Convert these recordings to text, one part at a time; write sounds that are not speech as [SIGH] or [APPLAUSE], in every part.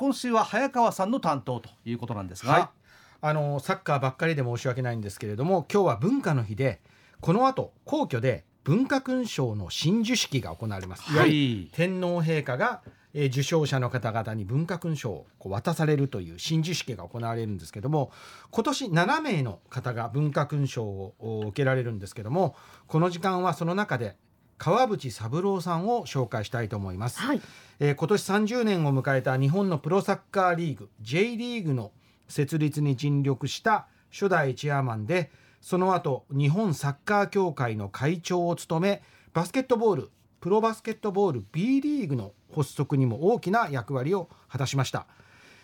今週は早川さんの担当ということなんですが、はい、あのサッカーばっかりで申し訳ないんですけれども今日は文化の日でこの後皇居で文化勲章の親授式が行われます、はい、天皇陛下がえー、受賞者の方々に文化勲章をこう渡されるという親授式が行われるんですけども今年7名の方が文化勲章を受けられるんですけどもこの時間はその中で川淵三郎さんを紹介したいと思います、はい、えー、今年30年を迎えた日本のプロサッカーリーグ J リーグの設立に尽力した初代チェアマンでその後日本サッカー協会の会長を務めバスケットボールプロバスケットボール B リーグの発足にも大きな役割を果たしました、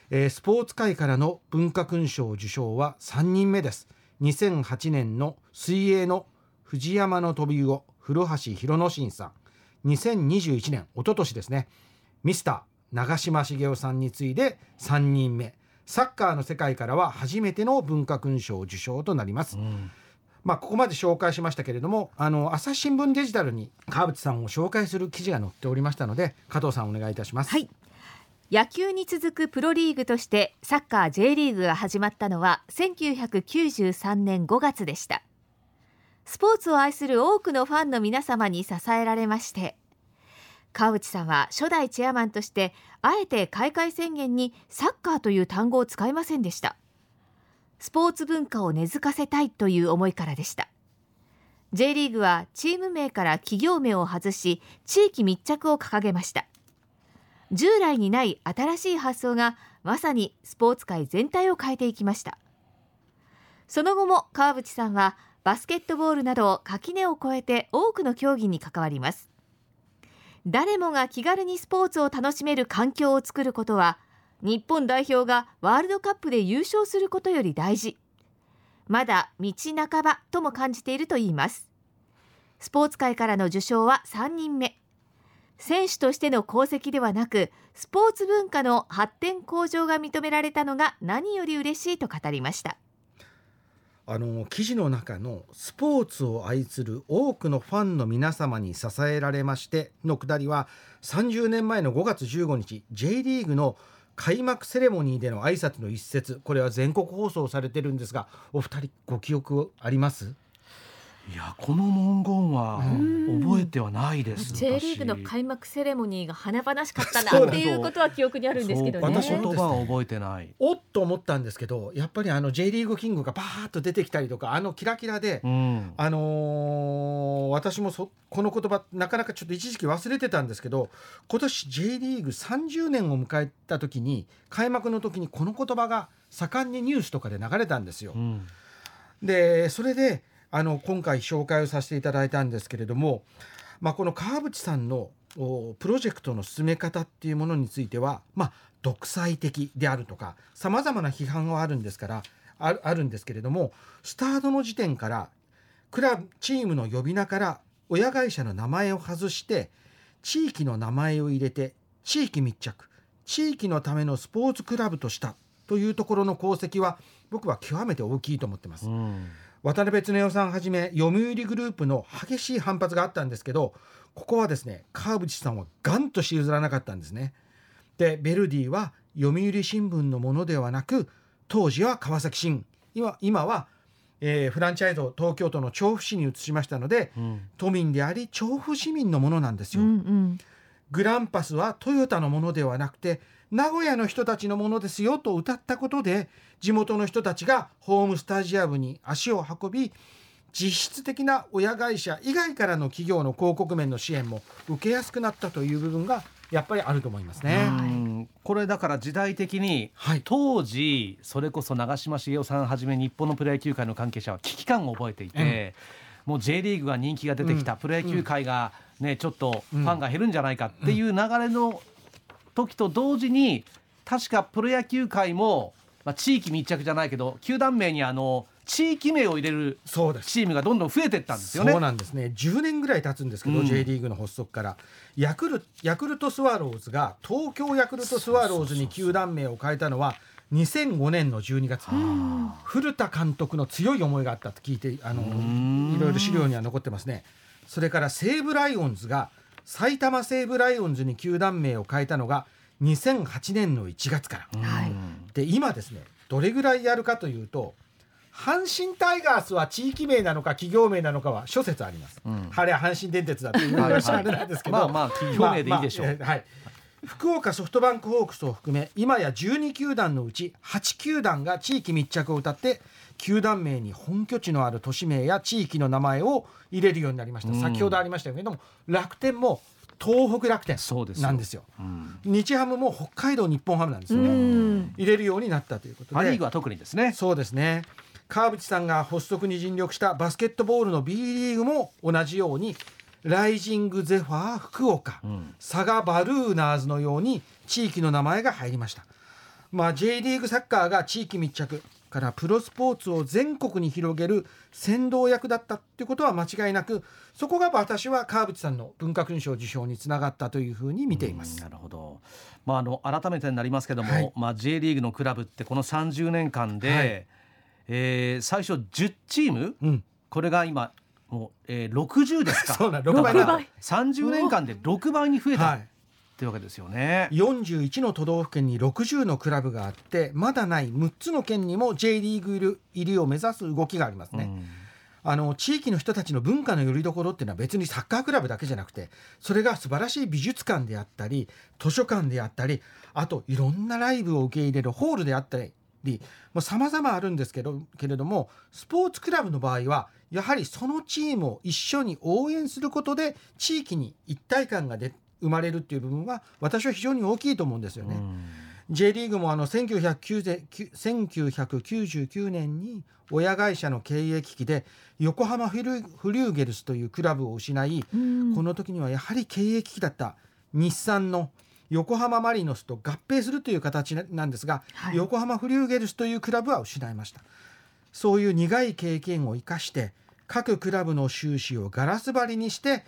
えー、スポーツ界からの文化勲章受賞は3人目です。2008年の水泳の藤山の飛び魚古橋博之進さん。2021年一昨年ですね。ミスター長嶋茂雄さんに次いで3人目。サッカーの世界からは初めての文化勲章受賞となります、うん。まあ、ここまで紹介しましたけれどもあの朝日新聞デジタルに川淵さんを紹介する記事が載っておりましたので加藤さんお願いいたします。はい。野球に続くプロリーグとしてサッカー J リーグが始まったのは1993年5月でしたスポーツを愛する多くのファンの皆様に支えられまして川内さんは初代チェアマンとしてあえて開会宣言にサッカーという単語を使いませんでした。スポーツ文化を根付かせたいという思いからでした。J リーグはチーム名から企業名を外し地域密着を掲げました。従来にない新しい発想がまさにスポーツ界全体を変えていきました。その後も川淵さんはバスケットボールなど垣根を越えて多くの競技に関わります。誰もが気軽にスポーツを楽しめる環境を作ることは日本代表がワールドカップで優勝することより大事。まだ道半ばとも感じているといいます。スポーツ界からの受賞は3人目。選手としての功績ではなくスポーツ文化の発展向上が認められたのが何より嬉しいと語りました。あの記事の中のスポーツを愛する多くのファンの皆様に支えられましてのくだりは30年前の5月15日 J リーグの「開幕セレモニーでの挨拶の一節。これは全国放送されてるんですがお二人ご記憶あります？いやこの文言は覚えてはないです。J リーグの開幕セレモニーが華々しかったなっていうことは記憶にあるんですけどね。私言葉は覚えてない。おっと思ったんですけど、やっぱりあの J リーグキングがバーッと出てきたりとか、あのキラキラで、うん、あのー、私もそこの言葉なかなかちょっと一時期忘れてたんですけど、今年 J リーグ30年を迎えた時に開幕の時にこの言葉が盛んにニュースとかで流れたんですよ。うん、でそれで。あの今回紹介をさせていただいたんですけれども、まあ、この川淵さんのプロジェクトの進め方っていうものについては、まあ、独裁的であるとかさまざまな批判はあるんですからああるんですけれどもスタートの時点からクラブチームの呼び名から親会社の名前を外して地域の名前を入れて地域密着地域のためのスポーツクラブとしたというところの功績は僕は極めて大きいと思ってます。うん渡辺恒夫さんはじめ読売グループの激しい反発があったんですけどここはですね川淵さんはガンとし譲らなかったんですね。でベルディは読売新聞のものではなく当時は川崎新今今は、えー、フランチャイズを東京都の調布市に移しましたので、うん、都民であり調布市民のものなんですよ。うんうん、グランパスはトヨタのものではなくて名古屋の人たちのものですよと歌ったことで地元の人たちがホームスタジアムに足を運び実質的な親会社以外からの企業の広告面の支援も受けやすくなったという部分がやっぱりあると思いますね。これだから時代的に、はい、当時それこそ長嶋茂雄さんはじめ日本のプロ野球界の関係者は危機感を覚えていて、うん、もう J リーグが人気が出てきた、うん、プロ野球界がね、ちょっとファンが減るんじゃないかっていう流れの時と同時に確かプロ野球界も、まあ、地域密着じゃないけど球団名にあの地域名を入れるチームがどんどん増えていったんですよね。そうなんですね。10年ぐらい経つんですけど、うん、J リーグの発足から。ヤクルヤクルトスワローズが東京ヤクルトスワローズに球団名を変えたのは2005年の12月。古田監督の強い思いがあったと聞いてあのいろいろ資料には残ってますね。それから西武ライオンズが埼玉西武ライオンズに球団名を変えたのが2008年の1月から、はい、で今ですねどれぐらいやるかというと阪神タイガースは地域名なのか企業名なのかは諸説あります。うん、はれ阪神電鉄だというのは知らないですけど、まあまあ企業名でいいでしょう。まあまあ、はい。福岡ソフトバンクホークスを含め今や12球団のうち8球団が地域密着を謳って球団名に本拠地のある都市名や地域の名前を入れるようになりました、うん、先ほどありましたけれども楽天も東北楽天なんですよ、うん、日ハムも北海道日本ハムなんですよね。入れるようになったということで。パ・リーグは特にですね。そうですね。川淵さんが発足に尽力したバスケットボールの B リーグも同じようにライジングゼファー福岡、うん、佐賀バルーナーズのように地域の名前が入りました、まあ、J リーグサッカーが地域密着からプロスポーツを全国に広げる先導役だったっていうことは間違いなくそこが私は川淵さんの文化勲章受賞につながったというふうに見ています。なるほど、まあ、あの改めてになりますけども、はい、まあ、J リーグのクラブってこの30年間で、はい、えー、最初10チーム、うん、これが今もう、えー、60ですか？[LAUGHS] そうな6倍だ。30年間で6倍に増えた、はいってわけですよね41の都道府県に60のクラブがあってまだない6つの県にも J リーグ入りを目指す動きがありますね。うんあの地域の人たちの文化の拠り所っていうのは別にサッカークラブだけじゃなくてそれが素晴らしい美術館であったり図書館であったりあといろんなライブを受け入れるホールであったりさまざ、まあ、るんですけどけれどもスポーツクラブの場合はやはりそのチームを一緒に応援することで地域に一体感が出生まれるっていう部分は私は非常に大きいと思うんですよね。J リーグもあの1999年に親会社の経営危機で横浜フリューゲルスというクラブを失い、この時にはやはり経営危機だった日産の横浜マリノスと合併するという形なんですが、はい、横浜フリューゲルスというクラブは失いました。そういう苦い経験を生かして各クラブの収支をガラス張りにして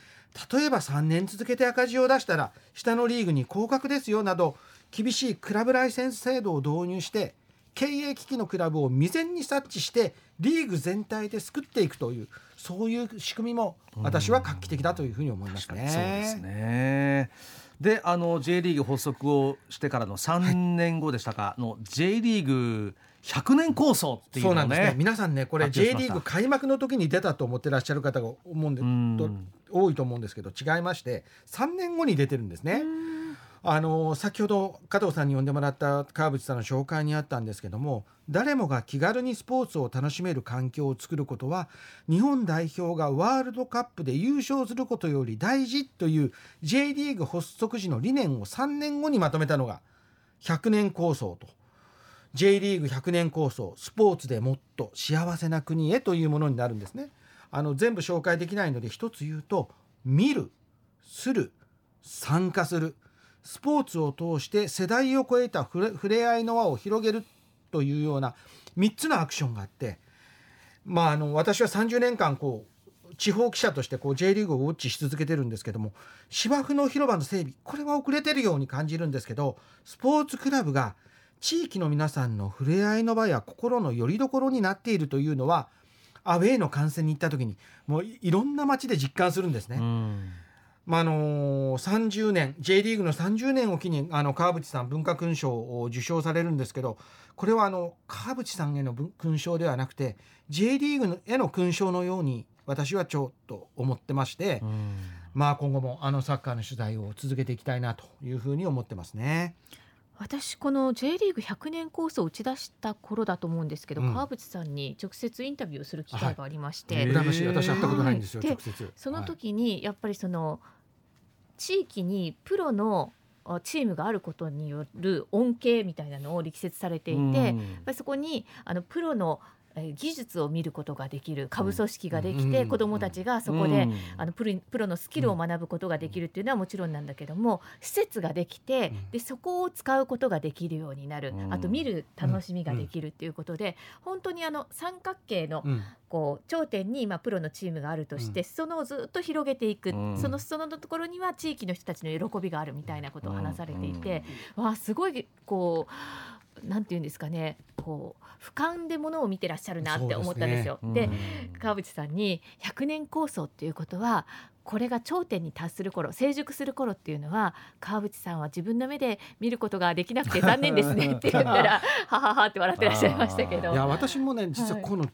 例えば3年続けて赤字を出したら下のリーグに降格ですよなど厳しいクラブライセンス制度を導入して経営危機のクラブを未然に察知してリーグ全体で救っていくというそういう仕組みも私は画期的だというふうに思いますね。そうですねであの J リーグ発足をしてからの3年後でしたか、の J リーグ100年構想っていうのね、そうなんですね。皆さんねこれ J リーグ開幕の時に出たと思ってらっしゃる方が思うんで多いと思うんですけど違いまして3年後に出てるんですね。あの先ほど加藤さんに呼んでもらった川淵さんの紹介にあったんですけども誰もが気軽にスポーツを楽しめる環境を作ることは日本代表がワールドカップで優勝することより大事という J リーグ発足時の理念を3年後にまとめたのが100年構想と J リーグ100年構想スポーツでもっと幸せな国へというものになるんですね。あの全部紹介できないので一つ言うと見るする参加するスポーツを通して世代を超えた触れ合いの輪を広げるというような3つのアクションがあってまああの私は30年間こう地方記者としてこう J リーグをウォッチし続けてるんですけども芝生の広場の整備これは遅れてるように感じるんですけどスポーツクラブが地域の皆さんの触れ合いの場や心の拠り所になっているというのはアウェーの観戦に行った時にもういろんな街で実感するんですね。まあ、あの30年 J リーグの30年を機にあの川淵さん文化勲章を受章されるんですけどこれはあの川淵さんへの勲章ではなくて J リーグへの勲章のように私はちょっと思ってまして、まあ今後もあのサッカーの取材を続けていきたいなというふうに思ってますね。私この J リーグ100年構想を打ち出した頃だと思うんですけど、うん、川淵さんに直接インタビューをする機会がありまして、はい、私会ったことないんですよ、直接。その時にやっぱりその地域にプロのチームがあることによる恩恵みたいなのを力説されていて、うん、やっぱりそこにあのプロの技術を見ることができる下部組織ができて、子どもたちがそこで、あのプロのスキルを学ぶことができるっていうのはもちろんなんだけども施設ができてでそこを使うことができるようになる、あと見る楽しみができるっていうことで、本当にあの三角形のこう頂点に今プロのチームがあるとして、裾野をずっと広げていく、その裾野のところには地域の人たちの喜びがあるみたいなことを話されていて、わあすごいこう。なんて言うんですかね。こう俯瞰でものを見てらっしゃるなって思ったんですよ。で、ね、川淵さんに100年構想っていうことはこれが頂点に達する頃成熟する頃っていうのは川淵さんは自分の目で見ることができなくて残念ですねって言ったら [LAUGHS] はははって笑ってらっしゃいましたけど。いや私もね実はこの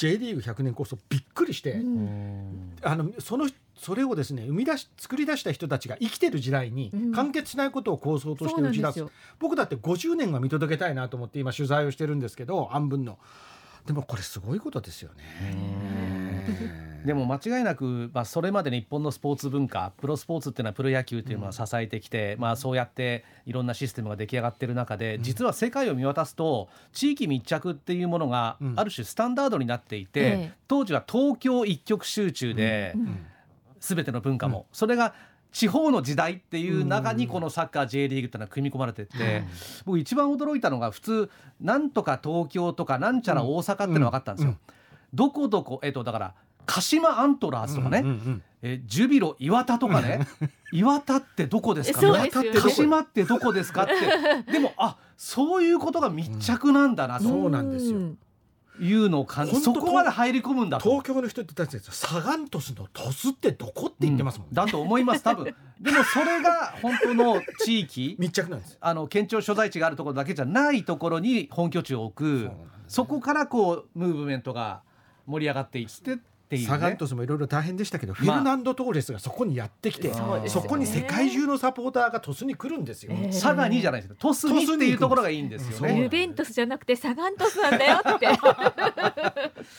J リーグ100年構想びっくりして、うん、あのそのそれをですね生み出し作り出した人たちが生きてる時代に完結しないことを構想として打ち出す、うん、僕だって50年は見届けたいなと思って今取材をしてるんですけど半分の。でもこれすごいことですよね。でも間違いなく、まあ、それまで日本のスポーツ文化プロスポーツっていうのはプロ野球っていうのは支えてきて、うん、まあ、そうやっていろんなシステムが出来上がってる中で、うん、実は世界を見渡すと地域密着っていうものがある種スタンダードになっていて、うん、当時は東京一極集中で、全ての文化も、それが地方の時代っていう中にこのサッカー J リーグっていうのは組み込まれてて、僕一番驚いたのが普通なんとか東京とかなんちゃら大阪ってい。うの分かったんですよ。どこどこえっとだから鹿島アントラーズとかね、うんうんうん、えジュビロ岩田とかね。[LAUGHS] 岩田ってどこですか？岩田って鹿島ってどこですか？って。[LAUGHS] でもあそういうことが密着なんだなと、うん、そうなんですよ。いうのを感じそこまで入り込むんだ東京の人ってたちですサガン鳥栖の鳥栖ってどこって言ってますもん、ね。うん、だと思います多分。[LAUGHS] でもそれが本当の地域密着なんですあの県庁所在地があるところだけじゃないところに本拠地を置く。そ,、こからこうムーブメントが盛り上がっていってっていう、ね、サガン鳥栖もいろいろ大変でしたけど、フェルナンド・トーレスがそこにやってきて、まあ、そこに世界中のサポーターが鳥栖に来るんですよ。えー、佐賀にじゃないです鳥栖にっていうところがいいんですよね。ユベントスじゃなくてサガン鳥栖なんだよって。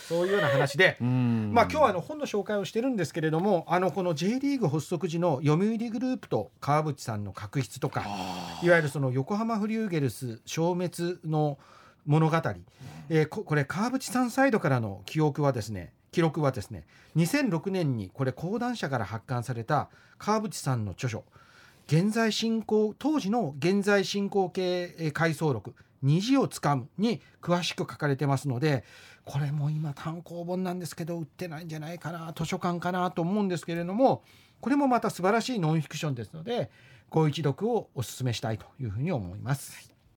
そういうような話で、まあ今日はあの本の紹介をしてるんですけれども、あのこの J リーグ発足時の読売グループと川淵さんの確執とか、いわゆるその横浜フリューゲルス消滅の物語、えー、ここれ川淵さんサイドからの記憶はですね記録はですね2006年にこれ講談社から発刊された川淵さんの著書現在進行当時の現在進行形回想録虹をつかむに詳しく書かれてますのでこれも今単行本なんですけど売ってないんじゃないかな図書館かなと思うんですけれどもこれもまた素晴らしいノンフィクションですのでご一読をお勧めしたいというふうに思います。